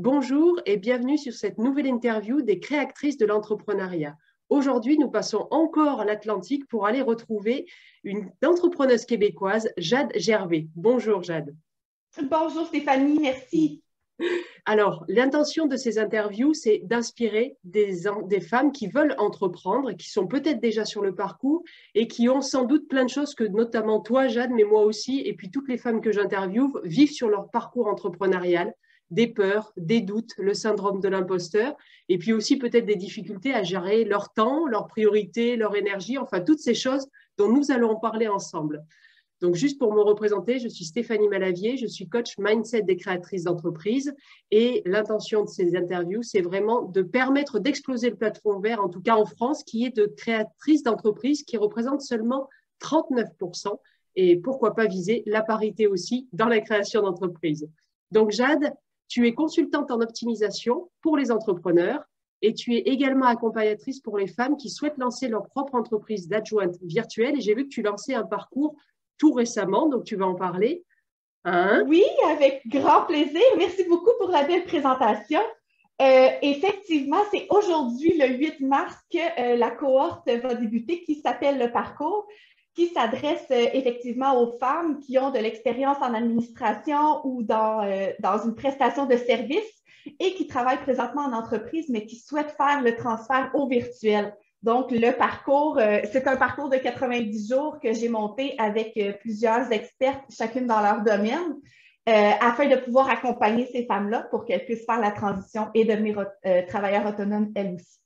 Bonjour et bienvenue sur cette nouvelle interview des créatrices de l'entrepreneuriat. Aujourd'hui, nous passons encore l'Atlantique pour aller retrouver une entrepreneuse québécoise, Jade Gervais. Bonjour Jade. Bonjour Stéphanie, merci. Alors, l'intention de ces interviews, c'est d'inspirer des, des, femmes qui veulent entreprendre, qui sont peut-être déjà sur le parcours et qui ont sans doute plein de choses que notamment toi, Jade, mais moi aussi, et puis toutes les femmes que j'interviewe, vivent sur leur parcours entrepreneurial, des peurs, des doutes, le syndrome de l'imposteur, et puis aussi peut-être des difficultés à gérer leur temps, leurs priorités, leur énergie, enfin toutes ces choses dont nous allons parler ensemble. Donc, juste pour me représenter, je suis Stéphanie Malavier, je suis coach mindset des créatrices d'entreprise et l'intention de ces interviews, c'est vraiment de permettre d'exploser le plafond vert, en tout cas en France, qui est de créatrices d'entreprise qui représente seulement 39% et pourquoi pas viser la parité aussi dans la création d'entreprise. Donc, Jade, tu es consultante en optimisation pour les entrepreneurs et tu es également accompagnatrice pour les femmes qui souhaitent lancer leur propre entreprise d'adjointe virtuelle. Et j'ai vu que tu lançais un parcours tout récemment, donc tu vas en parler. Hein? Oui, avec grand plaisir. Merci beaucoup pour la belle présentation. Euh, effectivement, c'est aujourd'hui, le 8 mars, que euh, la cohorte va débuter qui s'appelle le parcours, qui s'adresse euh, effectivement aux femmes qui ont de l'expérience en administration ou dans, dans une prestation de service et qui travaillent présentement en entreprise, mais qui souhaitent faire le transfert au virtuel. Donc, le parcours, euh, c'est un parcours de 90 jours que j'ai monté avec euh, plusieurs experts, chacune dans leur domaine, euh, afin de pouvoir accompagner ces femmes-là pour qu'elles puissent faire la transition et devenir travailleurs autonomes elles aussi.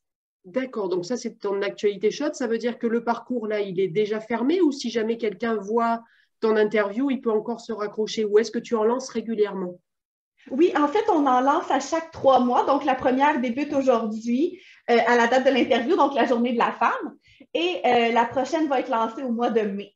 D'accord, donc ça c'est ton actualité chaude. Ça veut dire que le parcours là, il est déjà fermé ou si jamais quelqu'un voit ton interview, il peut encore se raccrocher ou est-ce que tu en lances régulièrement? Oui, en fait, on en lance à chaque trois mois. Donc, la première débute aujourd'hui euh, à la date de l'interview, donc la journée de la femme. Et euh, la prochaine va être lancée au mois de mai.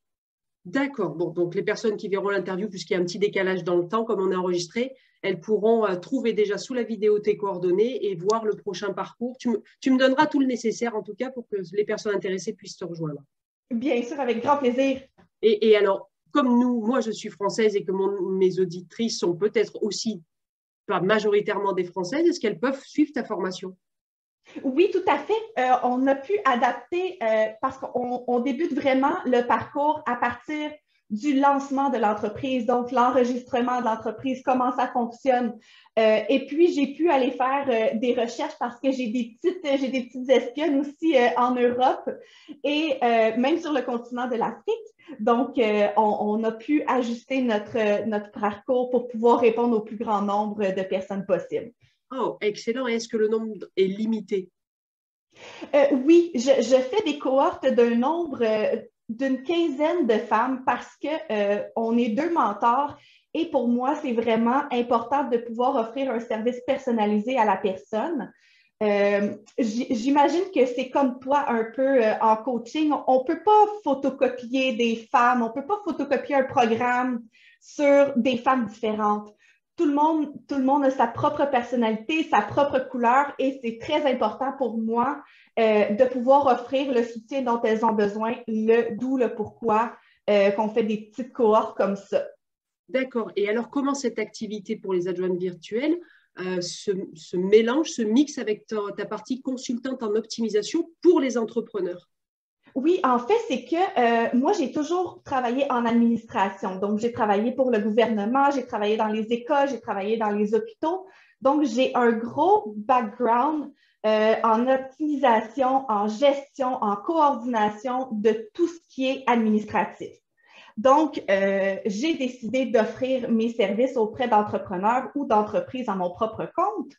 D'accord. Bon, donc les personnes qui verront l'interview, puisqu'il y a un petit décalage dans le temps, comme on a enregistré, elles pourront euh, trouver déjà sous la vidéo tes coordonnées et voir le prochain parcours. Tu me, tu me, donneras tout le nécessaire, en tout cas, pour que les personnes intéressées puissent te rejoindre. Bien sûr, avec grand plaisir. Et, et alors, comme nous, moi je suis française et que mon, mes auditrices sont peut-être aussi pas majoritairement des Françaises, est-ce qu'elles peuvent suivre ta formation? Oui, tout à fait. Euh, on a pu adapter euh, parce qu'on débute vraiment le parcours à partir du lancement de l'entreprise, donc l'enregistrement de l'entreprise, comment ça fonctionne. Euh, et puis, j'ai pu aller faire des recherches parce que j'ai des petites, j'ai des petites espionnes aussi en Europe et même sur le continent de l'Afrique. Donc, on, on, a pu ajuster notre, notre parcours pour pouvoir répondre au plus grand nombre de personnes possible. Oh, excellent. Est-ce que le nombre est limité? Euh, oui, je, fais des cohortes d'un nombre euh, d'une quinzaine de femmes parce qu'on euh, est deux mentors et pour moi, c'est vraiment important de pouvoir offrir un service personnalisé à la personne. J'imagine que c'est comme toi un peu en coaching. On ne peut pas photocopier des femmes, on ne peut pas photocopier un programme sur des femmes différentes tout le monde, a sa propre personnalité, sa propre couleur et c'est très important pour moi euh, de pouvoir offrir le soutien dont elles ont besoin, le d'où le pourquoi euh, qu'on fait des petites cohortes comme ça. D'accord. Et alors, comment cette activité pour les adjointes virtuelles euh, se, mélange, se mixe avec ta partie consultante en optimisation pour les entrepreneurs? Oui, en fait, c'est que euh, moi, j'ai toujours travaillé en administration. Donc, j'ai travaillé pour le gouvernement, j'ai travaillé dans les écoles, j'ai travaillé dans les hôpitaux. Donc, j'ai un gros background euh, en optimisation, en gestion, en coordination de tout ce qui est administratif. Donc, euh, j'ai décidé d'offrir mes services auprès d'entrepreneurs ou d'entreprises à mon propre compte.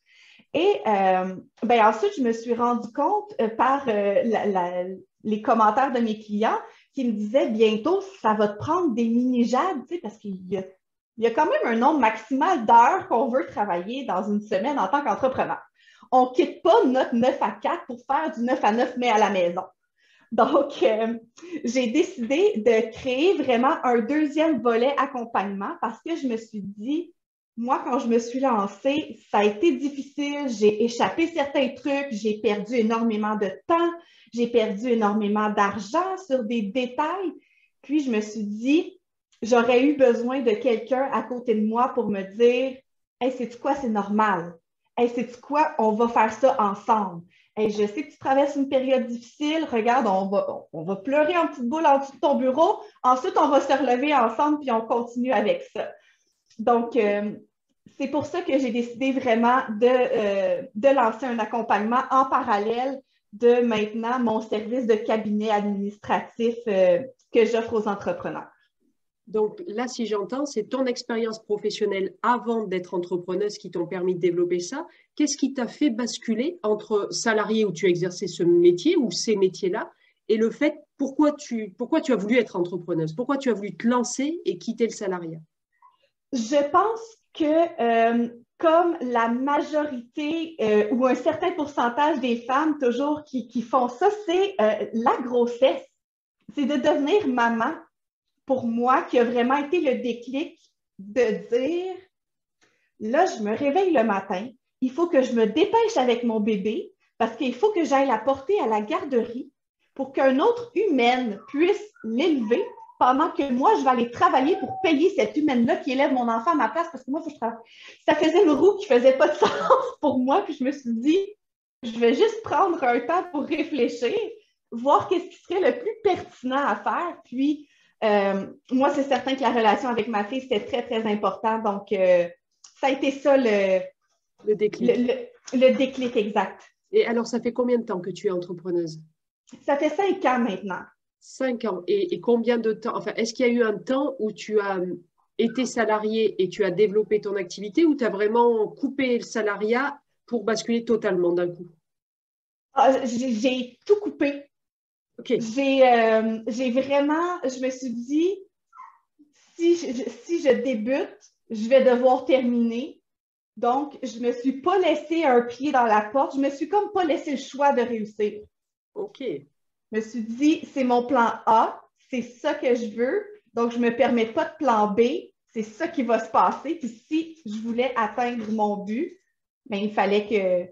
Et ben ensuite, je me suis rendu compte par la, les commentaires de mes clients qui me disaient bientôt, ça va te prendre des mini-jades, parce qu'il y, a, quand même un nombre maximal d'heures qu'on veut travailler dans une semaine en tant qu'entrepreneur. On ne quitte pas notre 9 à 4 pour faire du 9 à 9, mais à la maison. Donc, euh, j'ai décidé de créer vraiment un deuxième volet accompagnement parce que je me suis dit, moi, quand je me suis lancée, ça a été difficile. J'ai échappé certains trucs, j'ai perdu énormément de temps, j'ai perdu énormément d'argent sur des détails. Puis je me suis dit, j'aurais eu besoin de quelqu'un à côté de moi pour me dire Hey, c'est quoi, c'est normal. Hey, c'est quoi? On va faire ça ensemble. Hey, je sais que tu traverses une période difficile. Regarde, on va, on va pleurer en petite boule en dessous de ton bureau. Ensuite, on va se relever ensemble puis on continue avec ça. Donc, euh, c'est pour ça que j'ai décidé vraiment de, euh, de, lancer un accompagnement en parallèle de maintenant mon service de cabinet administratif euh, que j'offre aux entrepreneurs. Donc là, si j'entends, c'est ton expérience professionnelle avant d'être entrepreneuse qui t'ont permis de développer ça. Qu'est-ce qui t'a fait basculer entre salarié où tu exerçais ce métier ou ces métiers-là et le fait pourquoi tu, pourquoi tu as voulu être entrepreneuse? Pourquoi tu as voulu te lancer et quitter le salariat? Je pense que euh, comme la majorité euh, ou un certain pourcentage des femmes toujours qui, font ça, c'est euh, la grossesse. C'est de devenir maman pour moi qui a vraiment été le déclic de dire, là, je me réveille le matin, il faut que je me dépêche avec mon bébé parce qu'il faut que j'aille la porter à la garderie pour qu'un autre humaine puisse l'élever pendant que moi, je vais aller travailler pour payer cette humaine-là qui élève mon enfant à ma place parce que moi, il faut que je travaille. Ça faisait une roue qui ne faisait pas de sens pour moi. Puis je me suis dit, je vais juste prendre un temps pour réfléchir, voir qu'est-ce qui serait le plus pertinent à faire. Puis euh, moi, c'est certain que la relation avec ma fille, c'était très, très important. Donc, euh, ça a été ça le, le déclic. Le, déclic exact. Et alors, ça fait combien de temps que tu es entrepreneuse? Ça fait cinq ans maintenant. Cinq ans. Et, combien de temps? Enfin, est-ce qu'il y a eu un temps où tu as été salarié et tu as développé ton activité ou tu as vraiment coupé le salariat pour basculer totalement d'un coup? Ah, j'ai tout coupé. Euh, j'ai vraiment, je me suis dit, si je, si je débute, je vais devoir terminer. Donc, je ne me suis pas laissé un pied dans la porte. Je me suis comme pas laissé le choix de réussir. OK. Je me suis dit, c'est mon plan A, c'est ça que je veux. Donc, je ne me permets pas de plan B. C'est ça qui va se passer. Puis si je voulais atteindre mon but, ben, il fallait que,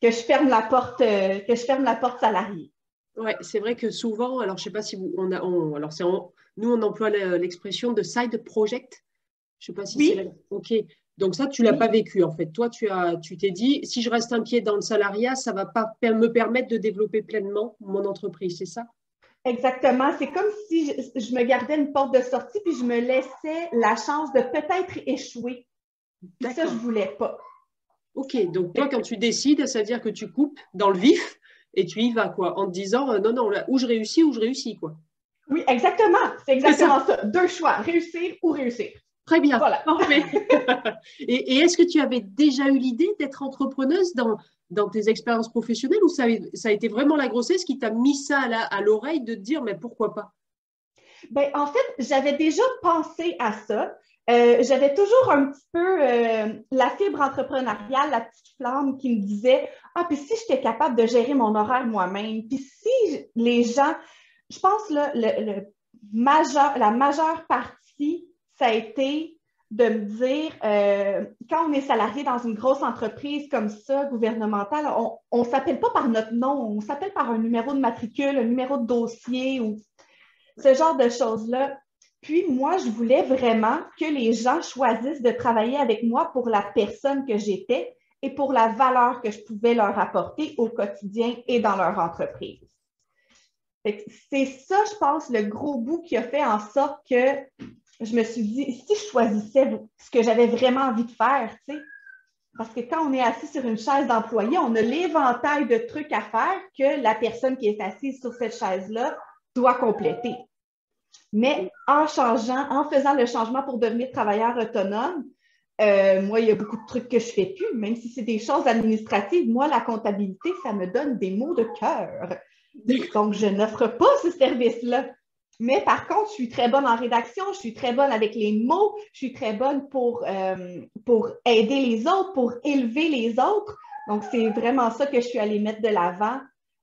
que je ferme la porte, euh, que je ferme la porte salariée. Oui, c'est vrai que souvent, alors je ne sais pas si vous, on a, alors c'est nous on emploie l'expression de side project. Je ne sais pas si c'est ok. Donc ça, tu l'as pas vécu en fait. Toi, tu as, tu t'es dit, si je reste un pied dans le salariat, ça va pas me permettre de développer pleinement mon entreprise, c'est ça? Exactement. C'est comme si je, me gardais une porte de sortie puis je me laissais la chance de peut-être échouer. ça, je voulais pas. Ok. Donc toi, quand tu décides, ça veut dire que tu coupes dans le vif et tu y vas, quoi, en te disant euh, non, non, là, où je réussis, ou je réussis, quoi. Oui, exactement. C'est exactement ça. Deux choix, réussir ou réussir. Très bien. Voilà. et, est-ce que tu avais déjà eu l'idée d'être entrepreneuse dans, dans tes expériences professionnelles ou ça, ça a été vraiment la grossesse qui t'a mis ça à l'oreille de te dire mais pourquoi pas? Ben, en fait, j'avais déjà pensé à ça. Euh, j'avais toujours un petit peu euh, la fibre entrepreneuriale, la petite flamme qui me disait Ah, puis si j'étais capable de gérer mon horaire moi-même, puis si les gens, je pense là, le, majeur, la majeure partie, ça a été de me dire euh, quand on est salarié dans une grosse entreprise comme ça, gouvernementale, on ne s'appelle pas par notre nom, on s'appelle par un numéro de matricule, un numéro de dossier ou ce genre de choses-là. Puis moi, je voulais vraiment que les gens choisissent de travailler avec moi pour la personne que j'étais et pour la valeur que je pouvais leur apporter au quotidien et dans leur entreprise. C'est ça, je pense, le gros bout qui a fait en sorte que je me suis dit, si je choisissais ce que j'avais vraiment envie de faire, tu sais, parce que quand on est assis sur une chaise d'employé, on a l'éventail de trucs à faire que la personne qui est assise sur cette chaise-là doit compléter. Mais en changeant, en faisant le changement pour devenir travailleur autonome, euh, moi, il y a beaucoup de trucs que je ne fais plus, même si c'est des choses administratives. Moi, la comptabilité, ça me donne des mots de cœur. Donc, je n'offre pas ce service-là. Mais par contre, je suis très bonne en rédaction, je suis très bonne avec les mots, je suis très bonne pour, euh, pour aider les autres, pour élever les autres. Donc, c'est vraiment ça que je suis allée mettre de l'avant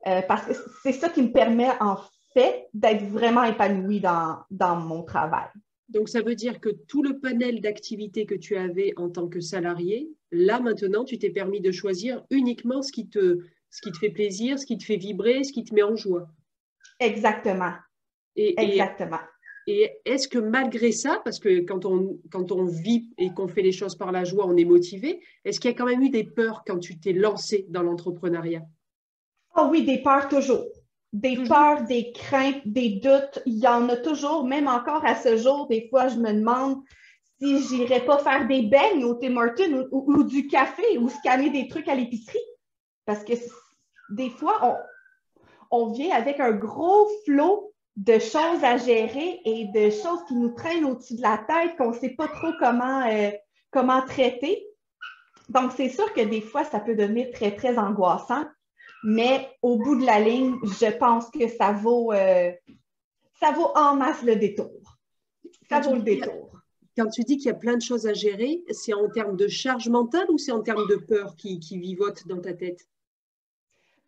euh, parce que c'est ça qui me permet en fait d'être vraiment épanouie dans, dans mon travail. Donc, ça veut dire que tout le panel d'activités que tu avais en tant que salarié, là maintenant, tu t'es permis de choisir uniquement ce qui, te, ce qui te fait plaisir, ce qui te fait vibrer, ce qui te met en joie. Exactement. Et, Exactement. Et est-ce que malgré ça, parce que quand on, quand on vit et qu'on fait les choses par la joie, on est motivé, est-ce qu'il y a quand même eu des peurs quand tu t'es lancé dans l'entrepreneuriat? Oh oui, des peurs toujours. Des peurs, des craintes, des doutes, il y en a toujours, même encore à ce jour, des fois, je me demande si j'irais pas faire des beignes au Tim Hortons ou, du café ou scanner des trucs à l'épicerie. Parce que des fois, on, on vient avec un gros flot de choses à gérer et de choses qui nous traînent au-dessus de la tête qu'on ne sait pas trop comment, euh, comment traiter. Donc, c'est sûr que des fois, ça peut devenir très, très angoissant, mais au bout de la ligne, je pense que ça vaut, euh, ça vaut en masse le détour. Ça vaut le détour. Quand tu dis qu'il y a plein de choses à gérer, c'est en termes de charge mentale ou c'est en termes de peur qui, qui vivote dans ta tête?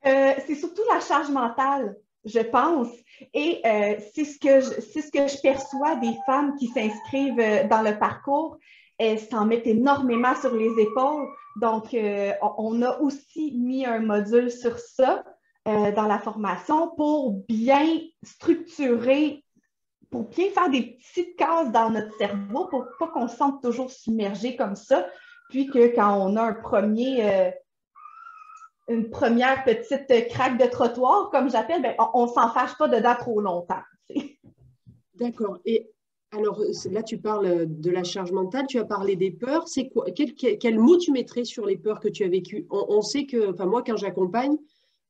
Euh, c'est surtout la charge mentale je pense. Et euh, c'est ce, que je, ce que je perçois des femmes qui s'inscrivent euh, dans le parcours. Elles s'en mettent énormément sur les épaules. Donc, euh, on a aussi mis un module sur ça dans la formation pour bien structurer, pour bien faire des petites cases dans notre cerveau pour pas qu'on se sente toujours submergé comme ça. Puis que quand on a un premier une première petite craque de trottoir, comme j'appelle, ben, on ne s'en fâche pas dedans trop longtemps. D'accord. Et alors, là, tu parles de la charge mentale, tu as parlé des peurs. C'est quoi quel, quel, mot tu mettrais sur les peurs que tu as vécues? On, sait que, enfin, moi, quand j'accompagne,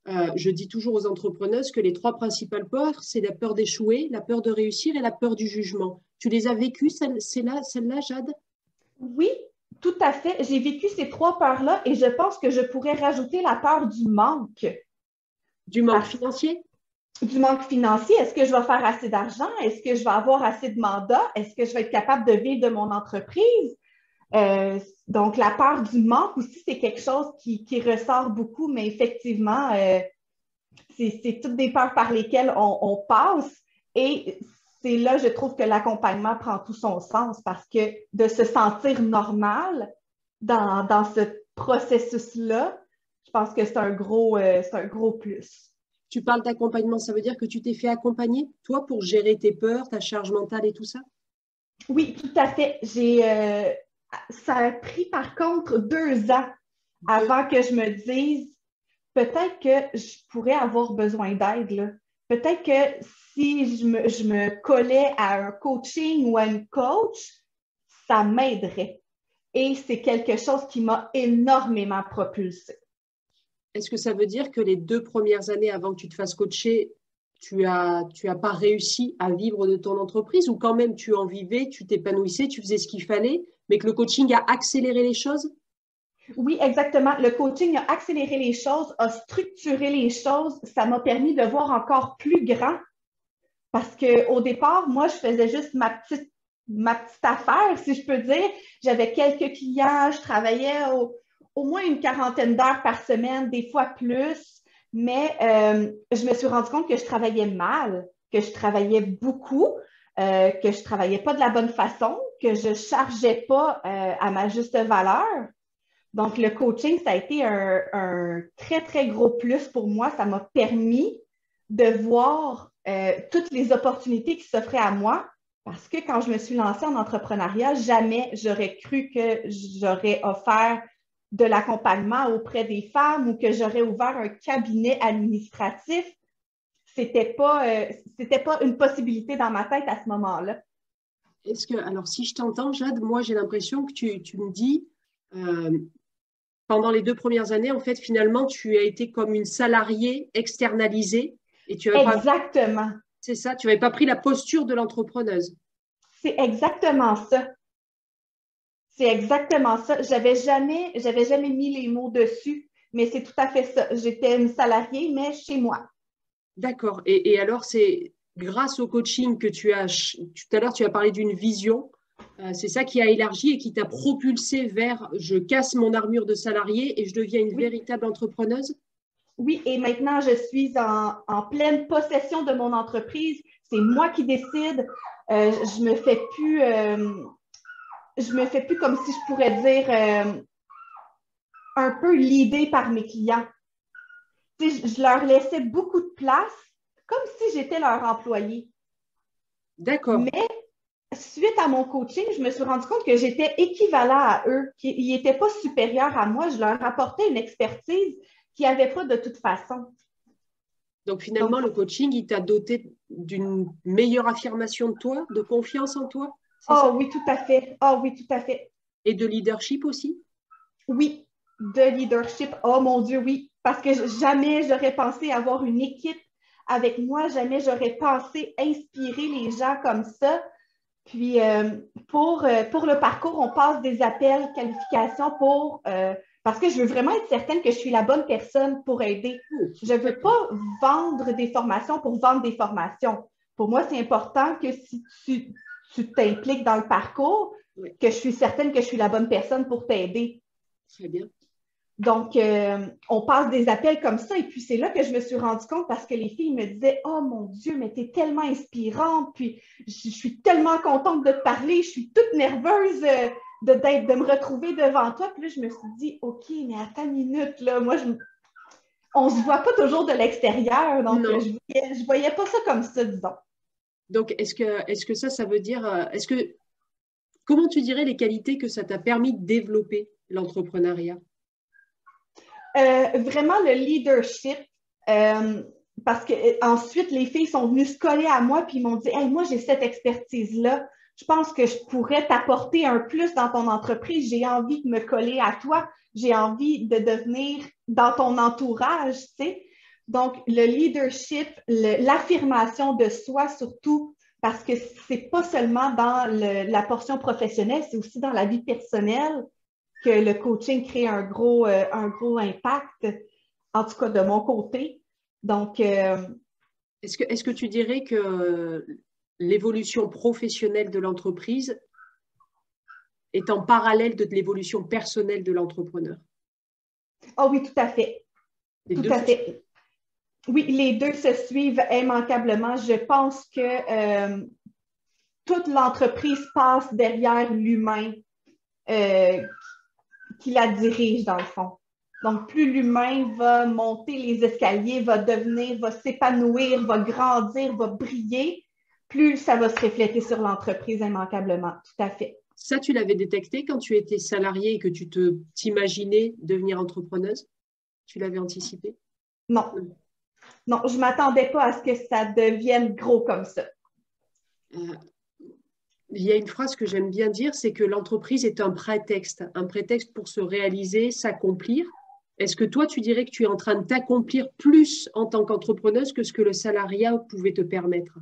euh, je dis toujours aux entrepreneuses que les trois principales peurs, c'est la peur d'échouer, la peur de réussir et la peur du jugement. Tu les as vécues, celles-là, celle Jade? Oui, tout à fait. J'ai vécu ces trois peurs-là et je pense que je pourrais rajouter la peur du manque. Du manque financier? Du manque financier. Est-ce que je vais faire assez d'argent? Est-ce que je vais avoir assez de mandats? Est-ce que je vais être capable de vivre de mon entreprise? Euh, donc, la peur du manque aussi, c'est quelque chose qui, ressort beaucoup, mais effectivement, euh, c'est toutes des peurs par lesquelles on, on passe. Et c'est là, je trouve que l'accompagnement prend tout son sens parce que de se sentir normal dans, ce processus-là, je pense que c'est un, gros, euh, un gros plus. Tu parles d'accompagnement, ça veut dire que tu t'es fait accompagner, toi, pour gérer tes peurs, ta charge mentale et tout ça? Oui, tout à fait. J'ai, euh, ça a pris par contre deux ans avant que je me dise peut-être que je pourrais avoir besoin d'aide. Peut-être que si je me, collais à un coaching ou à une coach, ça m'aiderait. Et c'est quelque chose qui m'a énormément propulsé. Est-ce que ça veut dire que les deux premières années avant que tu te fasses coacher, tu as, tu as pas réussi à vivre de ton entreprise ou quand même tu en vivais, tu t'épanouissais, tu faisais ce qu'il fallait, mais que le coaching a accéléré les choses? Oui, exactement. Le coaching a accéléré les choses, a structuré les choses. Ça m'a permis de voir encore plus grand parce qu'au départ, moi, je faisais juste ma petite, affaire, si je peux dire. J'avais quelques clients, je travaillais au, moins une quarantaine d'heures par semaine, des fois plus. Mais euh, je me suis rendu compte que je travaillais mal, que je travaillais beaucoup, euh, que je ne travaillais pas de la bonne façon, que je ne chargeais pas euh, à ma juste valeur. Donc, le coaching, ça a été un, très, très gros plus pour moi. Ça m'a permis de voir euh, toutes les opportunités qui s'offraient à moi. Parce que quand je me suis lancée en entrepreneuriat, jamais j'aurais cru que j'aurais offert de l'accompagnement auprès des femmes ou que j'aurais ouvert un cabinet administratif. C'était pas, euh, pas une possibilité dans ma tête à ce moment-là. Est-ce que, alors si je t'entends, Jade, moi j'ai l'impression que tu, tu me dis, euh, pendant les deux premières années, en fait, finalement, tu as été comme une salariée externalisée et tu exactement. C'est ça, tu n'avais pas pris la posture de l'entrepreneuse. C'est exactement ça. C'est exactement ça. J'avais jamais, j'avais jamais mis les mots dessus, mais c'est tout à fait ça. J'étais une salariée, mais chez moi. D'accord. Et, alors, c'est grâce au coaching que tu as, tout à l'heure, tu as parlé d'une vision. Euh, c'est ça qui a élargi et qui t'a propulsé vers je casse mon armure de salarié et je deviens une véritable entrepreneuse? Oui, et maintenant, je suis en, pleine possession de mon entreprise. C'est moi qui décide. Euh, je me fais plus, euh, je me fais plus comme si je pourrais dire euh, un peu l'idée par mes clients. je, leur laissais beaucoup de place, comme si j'étais leur employé. D'accord. Mais suite à mon coaching, je me suis rendu compte que j'étais équivalent à eux, qu'ils n'étaient pas supérieurs à moi. Je leur apportais une expertise qu'ils n'avaient pas de toute façon. Donc finalement, le coaching, il t'a doté d'une meilleure affirmation de toi, de confiance en toi Oh oui, tout à fait. Oh oui, tout à fait. Et de leadership aussi? Oui, de leadership. Oh mon Dieu, oui. Parce que jamais j'aurais pensé avoir une équipe avec moi, jamais j'aurais pensé inspirer les gens comme ça. Puis euh, pour, euh, pour le parcours, on passe des appels, qualifications pour euh, parce que je veux vraiment être certaine que je suis la bonne personne pour aider. Je ne veux pas vendre des formations pour vendre des formations. Pour moi, c'est important que si tu t'impliques dans le parcours, que je suis certaine que je suis la bonne personne pour t'aider. Très bien. Donc, euh, on passe des appels comme ça. Et puis, c'est là que je me suis rendu compte parce que les filles me disaient Oh mon Dieu, mais tu es tellement inspirante. Puis, je, suis tellement contente de te parler. Je suis toute nerveuse euh, de, de me retrouver devant toi. Puis là, je me suis dit OK, mais attends une minute. Là, moi, je, on ne se voit pas toujours de l'extérieur. Donc, je ne voyais, pas ça comme ça, disons. Donc, est-ce que, est que ça, ça veut dire. Euh, est-ce que. Comment tu dirais les qualités que ça t'a permis de développer l'entrepreneuriat? Euh, vraiment le leadership. Euh, parce que euh, ensuite, les filles sont venues se coller à moi puis m'ont dit Hey, moi, j'ai cette expertise-là. Je pense que je pourrais t'apporter un plus dans ton entreprise. J'ai envie de me coller à toi. J'ai envie de devenir dans ton entourage, tu sais. Donc, le leadership, l'affirmation de soi surtout, parce que c'est pas seulement dans la portion professionnelle, c'est aussi dans la vie personnelle que le coaching crée un gros, euh, un gros impact, en tout cas de mon côté. Donc, euh, est-ce que, est que tu dirais que l'évolution professionnelle de l'entreprise est en parallèle de l'évolution personnelle de l'entrepreneur? Oh oui, tout à fait. tout à fait. Oui, les deux se suivent immanquablement. Je pense que euh, toute l'entreprise passe derrière l'humain qui la dirige dans le fond. Donc, plus l'humain va monter les escaliers, va devenir, va s'épanouir, va grandir, va briller, plus ça va se refléter sur l'entreprise immanquablement. Tout à fait. Ça, tu l'avais détecté quand tu étais salarié et que tu te t'imaginais devenir entrepreneuse? Tu l'avais anticipé? Non. Non, je ne m'attendais pas à ce que ça devienne gros comme ça. Euh, il y a une phrase que j'aime bien dire, c'est que l'entreprise est un prétexte, un prétexte pour se réaliser, s'accomplir. Est-ce que toi, tu dirais que tu es en train de t'accomplir plus en tant qu'entrepreneuse que ce que le salariat pouvait te permettre?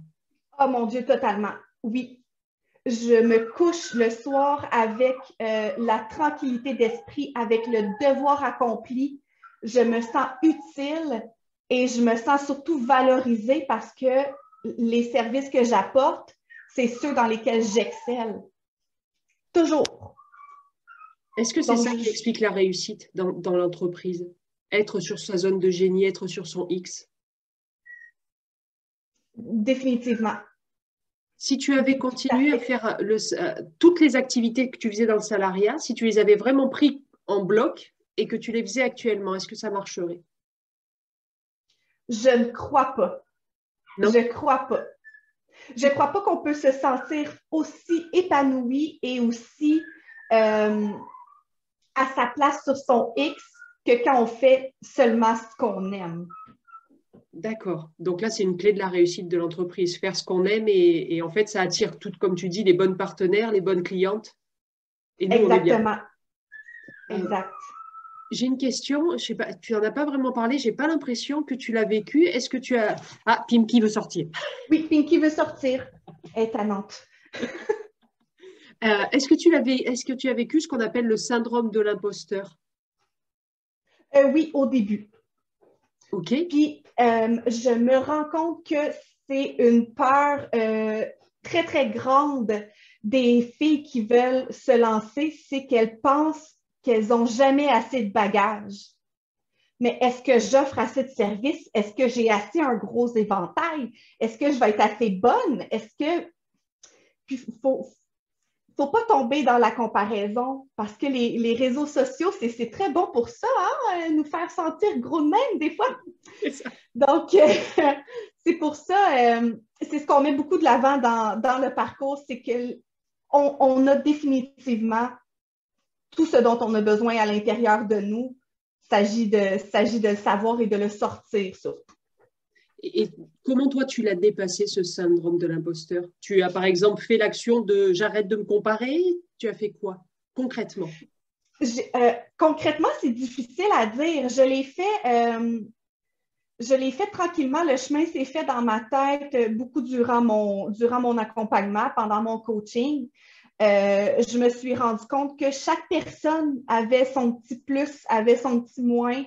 Oh mon Dieu, totalement. Oui. Je me couche le soir avec euh, la tranquillité d'esprit, avec le devoir accompli. Je me sens utile et je me sens surtout valorisée parce que les services que j'apporte c'est ceux dans lesquels j'excelle. Toujours. Est-ce que c'est ça qui explique la réussite dans, l'entreprise? Être sur sa zone de génie, être sur son X? Définitivement. Si tu avais continué à faire le, euh, toutes les activités que tu faisais dans le salariat, si tu les avais vraiment pris en bloc et que tu les faisais actuellement, est-ce que ça marcherait? Je ne crois pas. Non? Je ne crois pas. Je ne crois pas qu'on peut se sentir aussi épanoui et aussi euh, à sa place sur son X que quand on fait seulement ce qu'on aime. D'accord. Donc là, c'est une clé de la réussite de l'entreprise, faire ce qu'on aime et, en fait, ça attire tout, comme tu dis, les bonnes partenaires, les bonnes clientes. Exactement. Exact. J'ai une question, je sais pas, tu n'en as pas vraiment parlé, j'ai pas l'impression que tu l'as vécu. Est-ce que tu as. Ah, Pinky veut sortir. Oui, Pinky veut sortir. Elle est à Nantes. Euh, est-ce que tu l'avais, est-ce que tu as vécu ce qu'on appelle le syndrome de l'imposteur? Euh, Oui, au début. OK. Puis euh, je me rends compte que c'est une peur très, très grande des filles qui veulent se lancer, c'est qu'elles pensent qu'elles n'ont jamais assez de bagages. Mais est-ce que j'offre assez de services? Est-ce que j'ai assez un gros éventail? Est-ce que je vais être assez bonne? Est-ce que. il faut, faut pas tomber dans la comparaison parce que les, réseaux sociaux, c'est très bon pour ça, hein, nous faire sentir gros de même des fois. Donc, c'est pour ça, euh, c'est ce qu'on met beaucoup de l'avant dans, le parcours, c'est qu'on on a définitivement tout ce dont on a besoin à l'intérieur de nous. Il s'agit de, de le savoir et de le sortir surtout. Et, comment toi tu l'as dépassé ce syndrome de l'imposteur? Tu as par exemple fait l'action de j'arrête de me comparer Tu as fait quoi concrètement? Euh, Concrètement, c'est difficile à dire. Je l'ai fait, euh, je l'ai fait tranquillement. Le chemin s'est fait dans ma tête euh, beaucoup durant mon, durant mon accompagnement, pendant mon coaching. Je me suis rendu compte que chaque personne avait son petit plus, avait son petit moins,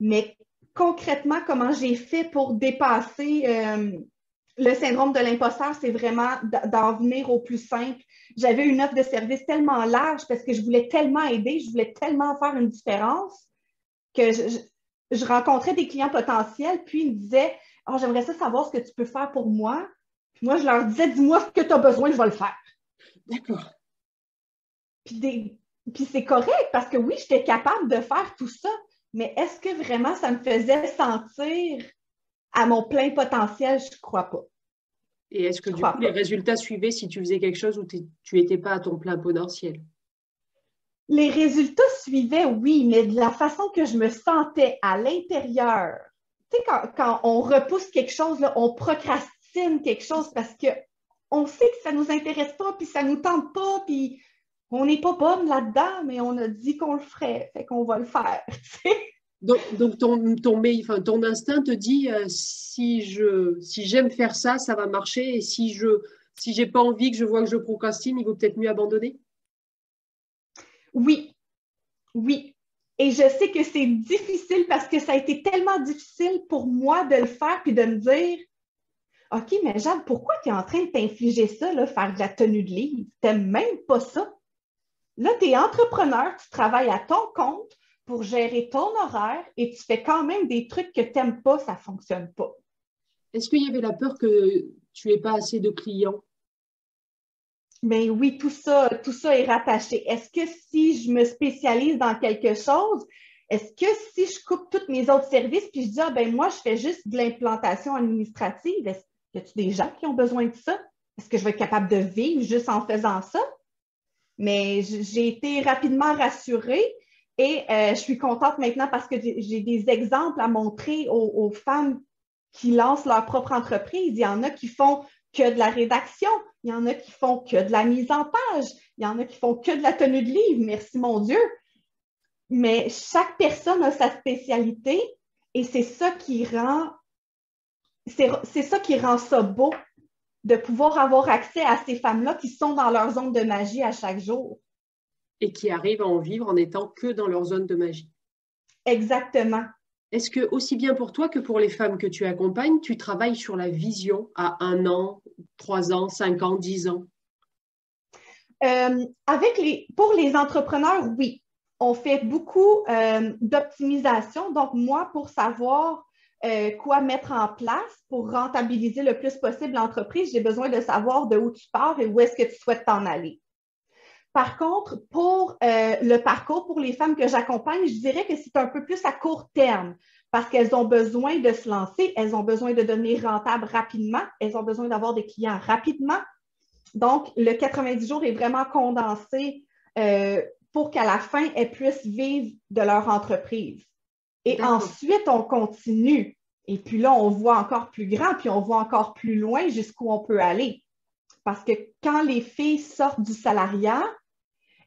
mais concrètement, comment j'ai fait pour dépasser euh, le syndrome de l'imposteur, c'est vraiment d'en venir au plus simple. J'avais une offre de service tellement large parce que je voulais tellement aider, je voulais tellement faire une différence que je, rencontrais des clients potentiels, puis ils me disaient oh, J'aimerais ça savoir ce que tu peux faire pour moi. Puis moi, je leur disais Dis-moi ce que tu as besoin, je vais le faire. D'accord. Puis, puis c'est correct parce que oui, j'étais capable de faire tout ça, mais est-ce que vraiment ça me faisait sentir à mon plein potentiel? Je ne crois pas. Et est-ce que du coup, les résultats suivaient si tu faisais quelque chose où tu n'étais pas à ton plein potentiel? Les résultats suivaient, oui, mais de la façon que je me sentais à l'intérieur. Tu sais, quand, on repousse quelque chose, on procrastine quelque chose parce qu'on sait que ça ne nous intéresse pas, puis ça ne nous tente pas, puis on n'est pas bonne là-dedans, mais on a dit qu'on le ferait, fait qu'on va le faire. donc, donc ton, ton, enfin, ton, instinct te dit euh, si je si j'aime faire ça, ça va marcher, et si je si j'ai pas envie, que je vois que je procrastine, il vaut peut-être mieux abandonner? Oui, oui. Et je sais que c'est difficile parce que ça a été tellement difficile pour moi de le faire puis de me dire OK, mais Jeanne, pourquoi tu es en train de t'infliger ça, là, faire de la tenue de livre? Tu n'aimes même pas ça? Là, tu es entrepreneur, tu travailles à ton compte pour gérer ton horaire et tu fais quand même des trucs que tu n'aimes pas, ça ne fonctionne pas. Est-ce qu'il y avait la peur que tu n'aies pas assez de clients? Mais ben oui, tout ça, tout ça est rattaché. Est-ce que si je me spécialise dans quelque chose, est-ce que si je coupe tous mes autres services puis je dis, ah ben moi, je fais juste de l'implantation administrative, est-ce y a-t-il des gens qui ont besoin de ça? Est-ce que je vais être capable de vivre juste en faisant ça? Mais j'ai été rapidement rassurée et euh, je suis contente maintenant parce que j'ai des exemples à montrer aux, femmes qui lancent leur propre entreprise. Il y en a qui font que de la rédaction, il y en a qui font que de la mise en page, il y en a qui font que de la tenue de livre, merci mon Dieu. Mais chaque personne a sa spécialité et c'est ça qui rend c'est ça qui rend ça beau de pouvoir avoir accès à ces femmes-là qui sont dans leur zone de magie à chaque jour. Et qui arrivent à en vivre en étant que dans leur zone de magie. Exactement. Est-ce que, aussi bien pour toi que pour les femmes que tu accompagnes, tu travailles sur la vision à un an, trois ans, cinq ans, dix ans? Euh, avec les, pour les entrepreneurs, oui. On fait beaucoup euh, d'optimisation. Donc, moi, pour savoir euh, quoi mettre en place pour rentabiliser le plus possible l'entreprise, j'ai besoin de savoir de où tu pars et où est-ce que tu souhaites t'en aller. Par contre, pour euh, le parcours, pour les femmes que j'accompagne, je dirais que c'est un peu plus à court terme parce qu'elles ont besoin de se lancer, elles ont besoin de devenir rentables rapidement, elles ont besoin d'avoir des clients rapidement. Donc, le 90 jours est vraiment condensé euh, pour qu'à la fin, elles puissent vivre de leur entreprise. Et ensuite, on continue. Et puis là, on voit encore plus grand, puis on voit encore plus loin jusqu'où on peut aller. Parce que quand les filles sortent du salariat,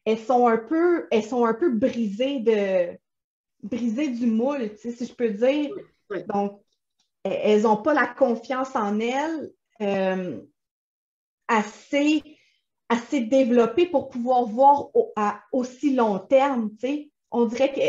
elles sont un peu, elles sont un peu brisées de brisées du moule, si je peux dire. Donc, elles n'ont pas la confiance en elles euh, assez, assez développée pour pouvoir voir à aussi long terme. On dirait que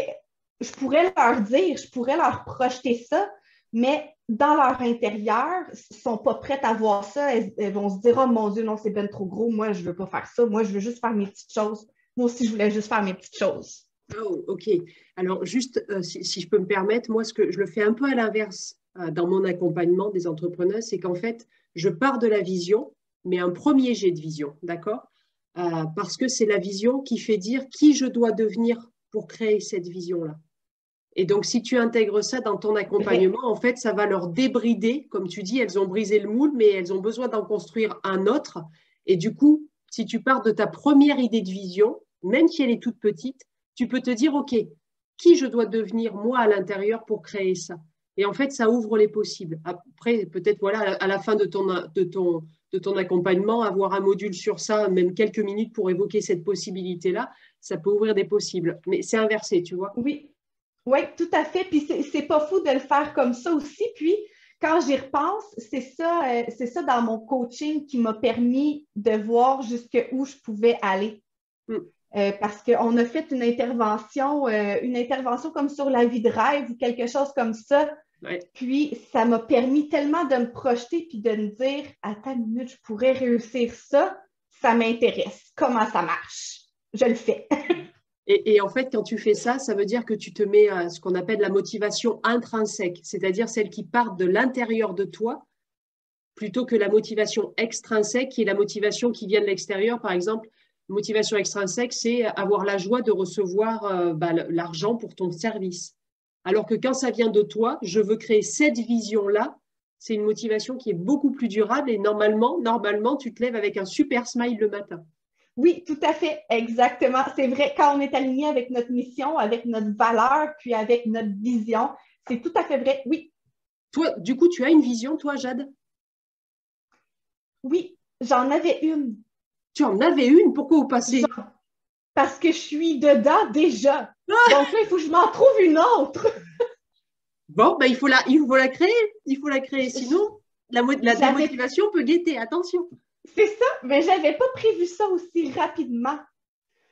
je pourrais leur dire, je pourrais leur projeter ça, mais dans leur intérieur, ils ne sont pas prêtes à voir ça. Elles, vont se dire Oh mon Dieu, non, c'est bien trop gros, moi, je ne veux pas faire ça, moi, je veux juste faire mes petites choses. Moi aussi, je voulais juste faire mes petites choses. Oh, OK. Alors, juste, euh, si, je peux me permettre, moi, ce que je le fais un peu à l'inverse euh, dans mon accompagnement des entrepreneurs, c'est qu'en fait, je pars de la vision, mais un premier jet de vision, d'accord? Euh, parce que c'est la vision qui fait dire qui je dois devenir pour créer cette vision-là. Et donc, si tu intègres ça dans ton accompagnement, en fait, ça va leur débrider. Comme tu dis, elles ont brisé le moule, mais elles ont besoin d'en construire un autre. Et du coup, si tu pars de ta première idée de vision, même si elle est toute petite, tu peux te dire, OK, qui je dois devenir moi à l'intérieur pour créer ça? Et en fait, ça ouvre les possibles. Après, peut-être, voilà, à la fin de ton, de ton, de ton accompagnement, avoir un module sur ça, même quelques minutes pour évoquer cette possibilité-là, ça peut ouvrir des possibles. Mais c'est inversé, tu vois? Oui, oui, tout à fait. Puis c'est pas fou de le faire comme ça aussi. Puis quand j'y repense, c'est ça, euh, c'est ça dans mon coaching qui m'a permis de voir jusqu'où je pouvais aller. Mm. Euh, parce qu'on a fait une intervention, euh, une intervention comme sur la vie de rêve ou quelque chose comme ça. Puis ça m'a permis tellement de me projeter puis de me dire Attends une minute, je pourrais réussir ça, ça m'intéresse. Comment ça marche? Je le fais. Et, en fait, quand tu fais ça, ça veut dire que tu te mets à ce qu'on appelle la motivation intrinsèque, c'est-à-dire celle qui part de l'intérieur de toi, plutôt que la motivation extrinsèque, qui est la motivation qui vient de l'extérieur. Par exemple, motivation extrinsèque, c'est avoir la joie de recevoir euh, bah, l'argent pour ton service. Alors que quand ça vient de toi, je veux créer cette vision-là, c'est une motivation qui est beaucoup plus durable et normalement, normalement, tu te lèves avec un super smile le matin. Oui, tout à fait, exactement. C'est vrai, quand on est aligné avec notre mission, avec notre valeur, puis avec notre vision, c'est tout à fait vrai, oui. Toi, du coup, tu as une vision, toi, Jade? Oui, j'en avais une. Tu en avais une? Pourquoi au passé? Parce que je suis dedans déjà. Ah! Donc là, il faut que je m'en trouve une autre. bon, ben, il, faut la, il faut la créer. Il faut la créer. Sinon, la, la démotivation peut guetter. Attention. C'est ça, mais je n'avais pas prévu ça aussi rapidement.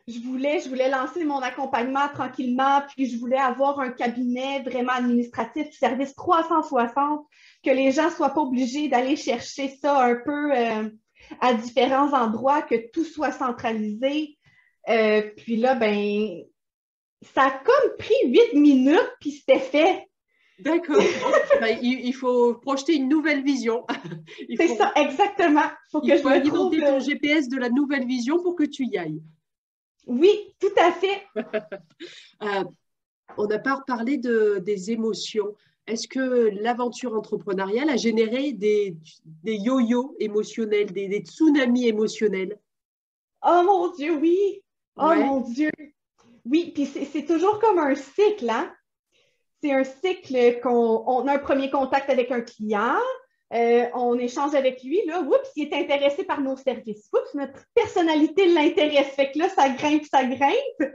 Je voulais, je voulais lancer mon accompagnement tranquillement, puis je voulais avoir un cabinet vraiment administratif, service 360, que les gens ne soient pas obligés d'aller chercher ça un peu euh, à différents endroits, que tout soit centralisé. Euh, puis là, ben, ça a comme pris huit minutes, puis c'était fait. D'accord. Ben, il, faut projeter une nouvelle vision. C'est ça, exactement. Faut que il faut alimenter ton GPS de la nouvelle vision pour que tu y ailles. Oui, tout à fait. Euh, on n'a pas parlé de, des émotions. Est-ce que l'aventure entrepreneuriale a généré des, des yo-yo émotionnels, des, tsunamis émotionnels? Oh mon Dieu, oui. Oh mon Dieu. Oui, puis c'est toujours comme un cycle, hein? C'est un cycle qu'on a un premier contact avec un client, euh, on échange avec lui, là, oups, il est intéressé par nos services. Oups, notre personnalité l'intéresse. Fait que là, ça grimpe, ça grimpe.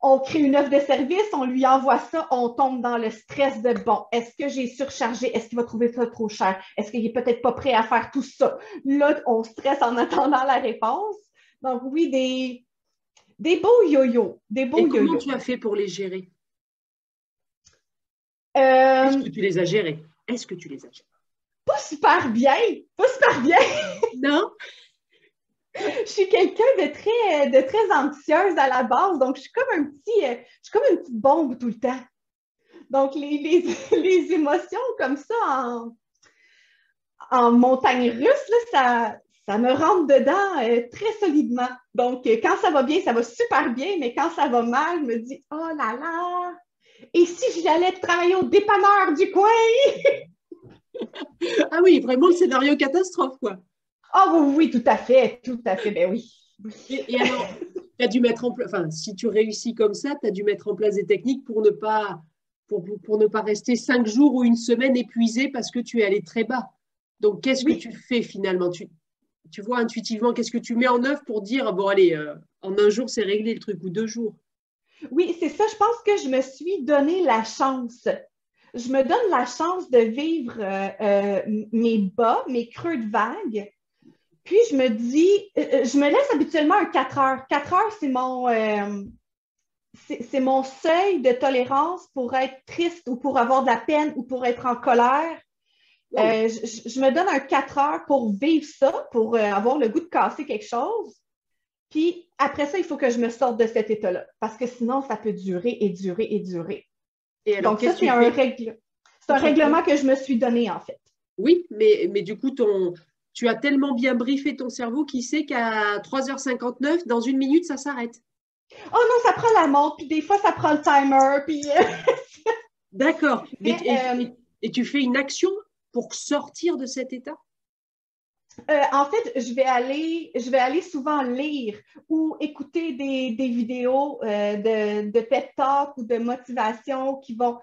On crée une offre de service, on lui envoie ça, on tombe dans le stress de bon, est-ce que j'ai surchargé? Est-ce qu'il va trouver ça trop cher? Est-ce qu'il n'est peut-être pas prêt à faire tout ça? Là, on stresse en attendant la réponse. Donc, oui, des, des beaux yo-yo. Des beaux yo-yo. Comment tu as fait pour les gérer? Euh, Est-ce que tu les as gérés? Est-ce que tu les as gérés? Pas super bien. Pas super bien. non? je suis quelqu'un de très, de très anxieuse à la base, donc je suis comme un petit, euh, je suis comme une petite bombe tout le temps. Donc, les, les, émotions comme ça en, en montagne russe, ça, ça me rentre dedans euh, très solidement. Donc, quand ça va bien, ça va super bien, mais quand ça va mal, je me dis, oh là là, et si j'allais travailler au dépanneur du coin? ah oui, vraiment le scénario catastrophe, quoi. Ah oui, oui, tout à fait, tout à fait, ben oui. Et, alors, tu as dû mettre en place, enfin, si tu réussis comme ça, tu as dû mettre en place des techniques pour ne pas, pour, pour ne pas rester cinq jours ou une semaine épuisé parce que tu es allé très bas. Donc, qu'est-ce que tu fais finalement? Tu, tu vois intuitivement, qu'est-ce que tu mets en œuvre pour dire, bon, allez, euh, en un jour, c'est réglé le truc, ou deux jours? Oui, c'est ça. Je pense que je me suis donné la chance. Je me donne la chance de vivre euh, euh, mes bas, mes creux de vague. Puis je me dis, euh, je me laisse habituellement un 4 heures. 4 heures, c'est mon, c'est mon seuil de tolérance pour être triste ou pour avoir de la peine ou pour être en colère. je, je, me donne un 4 heures pour vivre ça, pour avoir le goût de casser quelque chose. Puis après ça, il faut que je me sorte de cet état-là, parce que sinon, ça peut durer et durer et durer. Et Donc, ça, c'est un, règle... un règlement que je me suis donné, en fait. Oui, mais, mais du coup, ton, tu as tellement bien briefé ton cerveau qu'il sait qu'à 3h59, dans une minute, ça s'arrête. Oh non, ça prend la montre, puis des fois, ça prend le timer, puis... D'accord. Euh, et, tu fais une action pour sortir de cet état? Euh, en fait, je vais aller, je vais aller souvent lire ou écouter des, vidéos euh, de, de pep talk ou de motivation qui vont.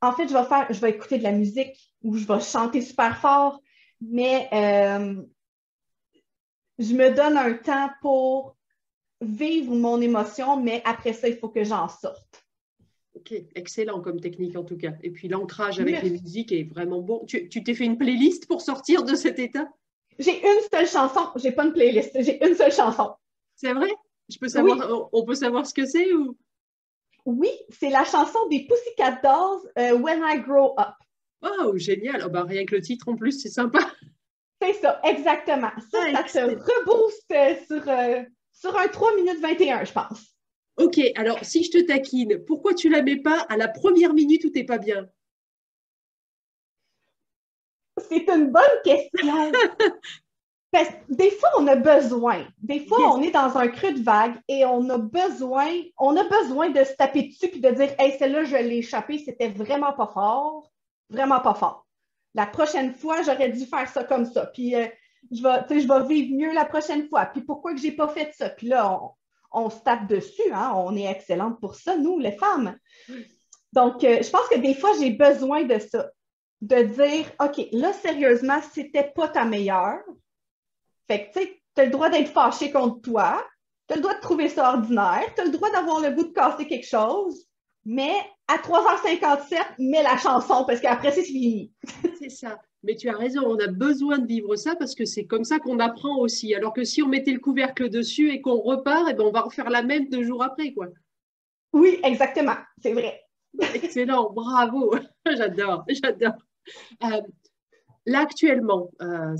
En fait, je vais faire, je vais écouter de la musique ou je vais chanter super fort, mais je me donne un temps pour vivre mon émotion, mais après ça, il faut que j'en sorte. Ok, excellent comme technique en tout cas. Et puis l'ancrage avec les musiques est vraiment bon. Tu t'es fait une playlist pour sortir de cet état? J'ai une seule chanson. J'ai pas une playlist. J'ai une seule chanson. C'est vrai? Je peux savoir. On peut savoir ce que c'est ou? Oui, c'est la chanson des Pussycat Dolls, euh, When I Grow Up. Oh, génial. Oh, bah, rien que le titre en plus, c'est sympa. C'est ça, exactement. Ça, ça te rebooste euh, sur, euh, sur un 3 minutes 21, je pense. Ok, alors si je te taquine, pourquoi tu la mets pas à la première minute où tu n'es pas bien? C'est une bonne question. Parce des fois, on a besoin. Des fois, on est dans un creux de vague et on a besoin, on a besoin de se taper dessus et de dire Hey, celle-là, je l'ai échappé, c'était vraiment pas fort. Vraiment pas fort. La prochaine fois, j'aurais dû faire ça comme ça. Puis euh, je, vais, je vais vivre mieux la prochaine fois. Puis pourquoi que j'ai pas fait ça? Puis là, on, on se tape dessus. Hein? On est excellentes pour ça, nous, les femmes. Donc, euh, je pense que des fois, j'ai besoin de ça, de dire, OK, là, sérieusement, c'était pas ta meilleure. Fait que, tu sais, tu as le droit d'être fâché contre toi, tu as le droit de trouver ça ordinaire, tu as le droit d'avoir le goût de casser quelque chose, mais à 3h57, mets la chanson parce qu'après, c'est fini. c'est ça. Mais tu as raison, on a besoin de vivre ça parce que c'est comme ça qu'on apprend aussi. Alors que si on mettait le couvercle dessus et qu'on repart, eh ben on va refaire la même deux jours après. quoi. Oui, exactement, c'est vrai. Excellent, bravo, j'adore, j'adore. Euh, là, actuellement, euh,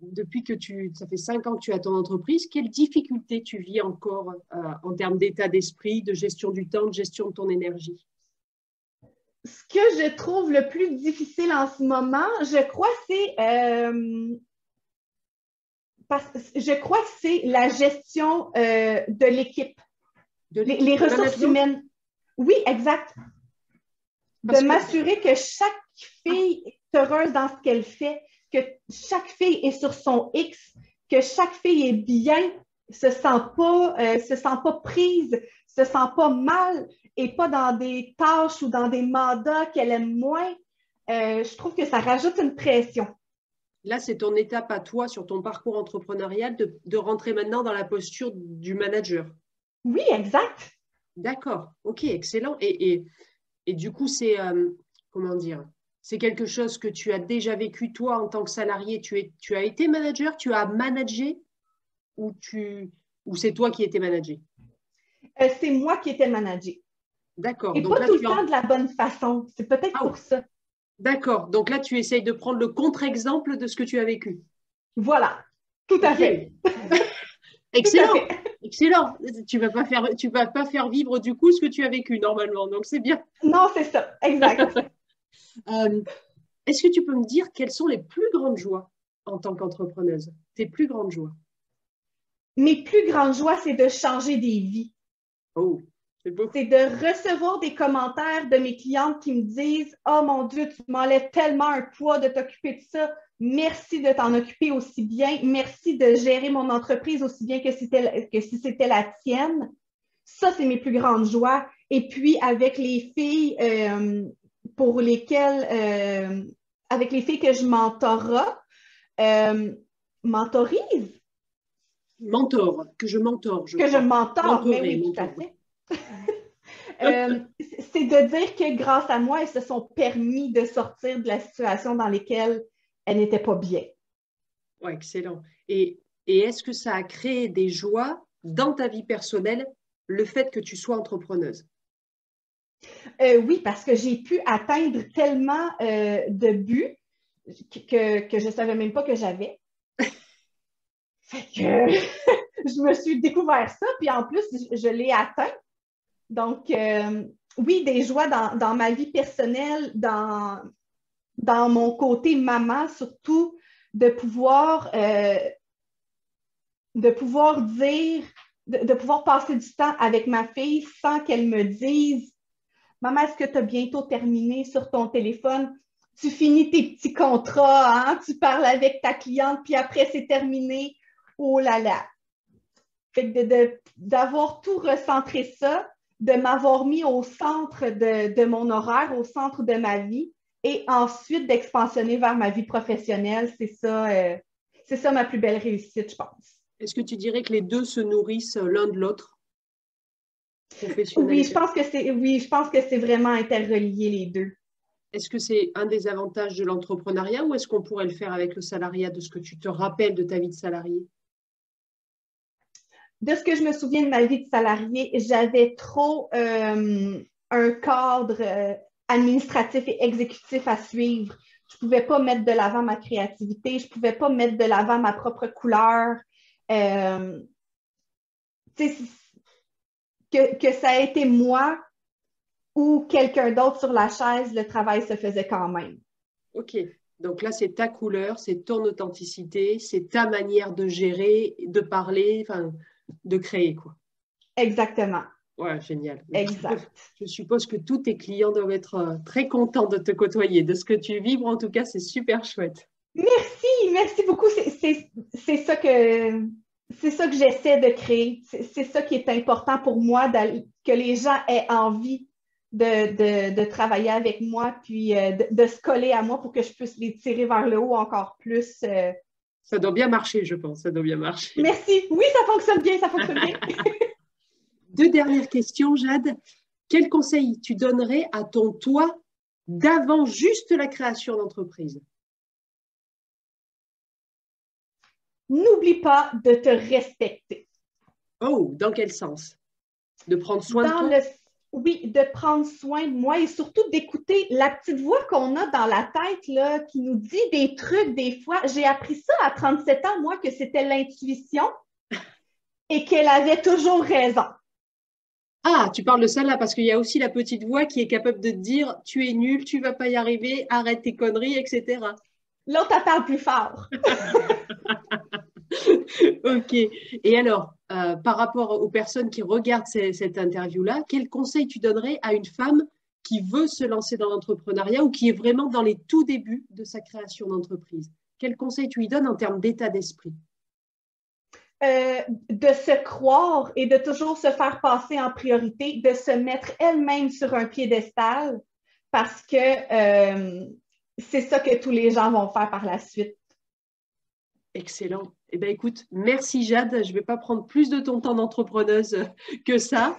depuis que tu, ça fait cinq ans que tu as ton entreprise, quelles difficultés tu vis encore euh, en termes d'état d'esprit, de gestion du temps, de gestion de ton énergie? Ce que je trouve le plus difficile en ce moment, je crois, c'est euh, je crois que c'est la gestion euh, de l'équipe, les, ressources humaines. Oui, exact. de m'assurer que chaque fille est heureuse dans ce qu'elle fait, que chaque fille est sur son X, que chaque fille est bien, se sent pas, euh, se sent pas prise, se sent pas mal et pas dans des tâches ou dans des mandats qu'elle aime moins, euh, je trouve que ça rajoute une pression. Là, c'est ton étape à toi sur ton parcours entrepreneurial de, rentrer maintenant dans la posture du manager. Oui, exact. D'accord, ok, excellent. Et, et, du coup, c'est, euh, comment dire, c'est quelque chose que tu as déjà vécu toi en tant que salarié. Tu, es, tu as été manager, tu as managé ou, tu, ou c'est toi qui étais managé? Euh, C'est moi qui étais managé. D'accord. Et pas tout le temps de la bonne façon. C'est peut-être ah pour ça. D'accord. Donc là, tu essayes de prendre le contre-exemple de ce que tu as vécu. Voilà. Tout à fait. Excellent. Excellent. Tu vas pas faire, tu vas pas faire vivre du coup ce que tu as vécu normalement. Donc c'est bien. Non, c'est ça. Exact. Euh, est-ce que tu peux me dire quelles sont les plus grandes joies en tant qu'entrepreneuse? Tes plus grandes joies? Mes plus grandes joies, c'est de changer des vies. Oh. C'est de recevoir des commentaires de mes clientes qui me disent Oh mon Dieu, tu m'enlèves tellement un poids de t'occuper de ça. Merci de t'en occuper aussi bien. Merci de gérer mon entreprise aussi bien que, que si c'était la tienne. Ça, c'est mes plus grandes joies. Et puis, avec les filles euh, pour lesquelles, euh, avec les filles que je mentorerai, euh, mentorise. Mentor, que je mentor. que je mentor, mais oui, tout à fait. Euh, c'est de dire que grâce à moi, elles se sont permis de sortir de la situation dans laquelle elles n'étaient pas bien. Oui, excellent. Et, est-ce que ça a créé des joies dans ta vie personnelle, le fait que tu sois entrepreneuse? Euh, oui, parce que j'ai pu atteindre tellement euh, de buts que, que je ne savais même pas que j'avais. fait que je me suis découvert ça, puis en plus, je l'ai atteint donc, euh, oui, des joies dans, ma vie personnelle, dans, dans mon côté maman, surtout de pouvoir, de pouvoir dire, de, pouvoir passer du temps avec ma fille sans qu'elle me dise Maman, est-ce que tu as bientôt terminé sur ton téléphone? Tu finis tes petits contrats, hein? tu parles avec ta cliente, puis après c'est terminé. Oh là là! Fait d'avoir tout recentré ça, de m'avoir mis au centre de, mon horaire, au centre de ma vie, et ensuite d'expansionner vers ma vie professionnelle, c'est ça, euh, c'est ça ma plus belle réussite, je pense. Est-ce que tu dirais que les deux se nourrissent l'un de l'autre? Oui, je pense que c'est oui, je pense que c'est vraiment interrelié les deux. Est-ce que c'est un des avantages de l'entrepreneuriat ou est-ce qu'on pourrait le faire avec le salariat, de ce que tu te rappelles de ta vie de salarié? De ce que je me souviens de ma vie de salarié, j'avais trop euh, un cadre euh, administratif et exécutif à suivre. Je ne pouvais pas mettre de l'avant ma créativité, je ne pouvais pas mettre de l'avant ma propre couleur. Euh, que, que ça a été moi ou quelqu'un d'autre sur la chaise, le travail se faisait quand même. OK. Donc là, c'est ta couleur, c'est ton authenticité, c'est ta manière de gérer, de parler. Enfin, de créer. Quoi. Exactement. Ouais, génial. Exact. Je suppose que tous tes clients doivent être euh, très contents de te côtoyer, de ce que tu vibres. En tout cas, c'est super chouette. Merci, merci beaucoup. C'est ça que c'est ça que j'essaie de créer. C'est ça qui est important pour moi, que les gens aient envie de, travailler avec moi, puis euh, de, se coller à moi pour que je puisse les tirer vers le haut encore plus. Euh, ça doit bien marcher, je pense. Ça doit bien marcher. Merci. Oui, ça fonctionne bien. Ça fonctionne bien. Deux dernières questions, Jade. Quel conseil tu donnerais à ton toi d'avant juste la création d'entreprise? N'oublie pas de te respecter. Oh, dans quel sens? De prendre soin de toi? oui, de prendre soin de moi et surtout d'écouter la petite voix qu'on a dans la tête là, qui nous dit des trucs des fois. J'ai appris ça à 37 ans, moi, que c'était l'intuition et qu'elle avait toujours raison. Ah, tu parles de ça là parce qu'il y a aussi la petite voix qui est capable de te dire tu es nul, tu vas pas y arriver, arrête tes conneries, etc. L'autre, elle parle plus fort. ok. Et alors, euh, par rapport aux personnes qui regardent cette interview-là, quel conseil tu donnerais à une femme qui veut se lancer dans l'entrepreneuriat ou qui est vraiment dans les tout débuts de sa création d'entreprise? Quel conseil tu lui donnes en termes d'état d'esprit? Euh, de se croire et de toujours se faire passer en priorité, de se mettre elle-même sur un piédestal parce que euh, c'est ça que tous les gens vont faire par la suite. Excellent. Eh bien, écoute, merci Jade. Je ne vais pas prendre plus de ton temps d'entrepreneuse que ça.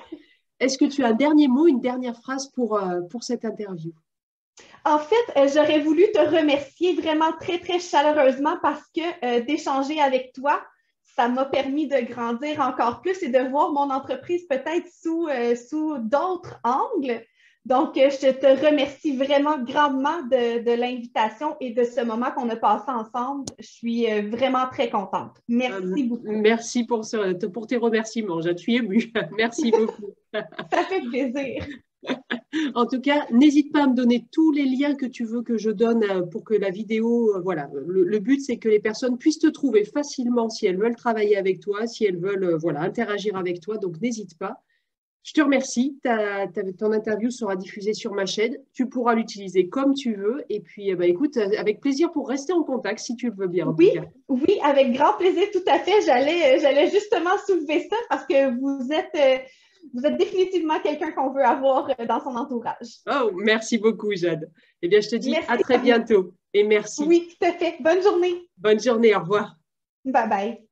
Est-ce que tu as un dernier mot, une dernière phrase pour, euh, pour cette interview? En fait, euh, j'aurais voulu te remercier vraiment très, très chaleureusement parce que euh, d'échanger avec toi, ça m'a permis de grandir encore plus et de voir mon entreprise peut-être sous, sous d'autres angles. Donc, euh, je te remercie vraiment grandement de, l'invitation et de ce moment qu'on a passé ensemble. Je suis euh, vraiment très contente. Merci euh, beaucoup. Merci pour, pour tes remerciements. Je suis émue. Merci beaucoup. Ça fait plaisir. En tout cas, n'hésite pas à me donner tous les liens que tu veux que je donne pour que la vidéo, voilà, le, but c'est que les personnes puissent te trouver facilement si elles veulent travailler avec toi, si elles veulent, voilà, interagir avec toi. Donc n'hésite pas. Je te remercie. ton interview sera diffusée sur ma chaîne. Tu pourras l'utiliser comme tu veux. Et puis, bah, écoute, avec plaisir pour rester en contact si tu le veux bien. oui, oui, avec grand plaisir, tout à fait. J'allais, j'allais justement soulever ça parce que vous êtes, euh, vous êtes définitivement quelqu'un qu'on veut avoir euh, dans son entourage. Oh, merci beaucoup, Jade. Eh bien, je te dis à très bientôt et merci. Oui, tout à fait. Bonne journée. Bonne journée. Au revoir. Bye bye.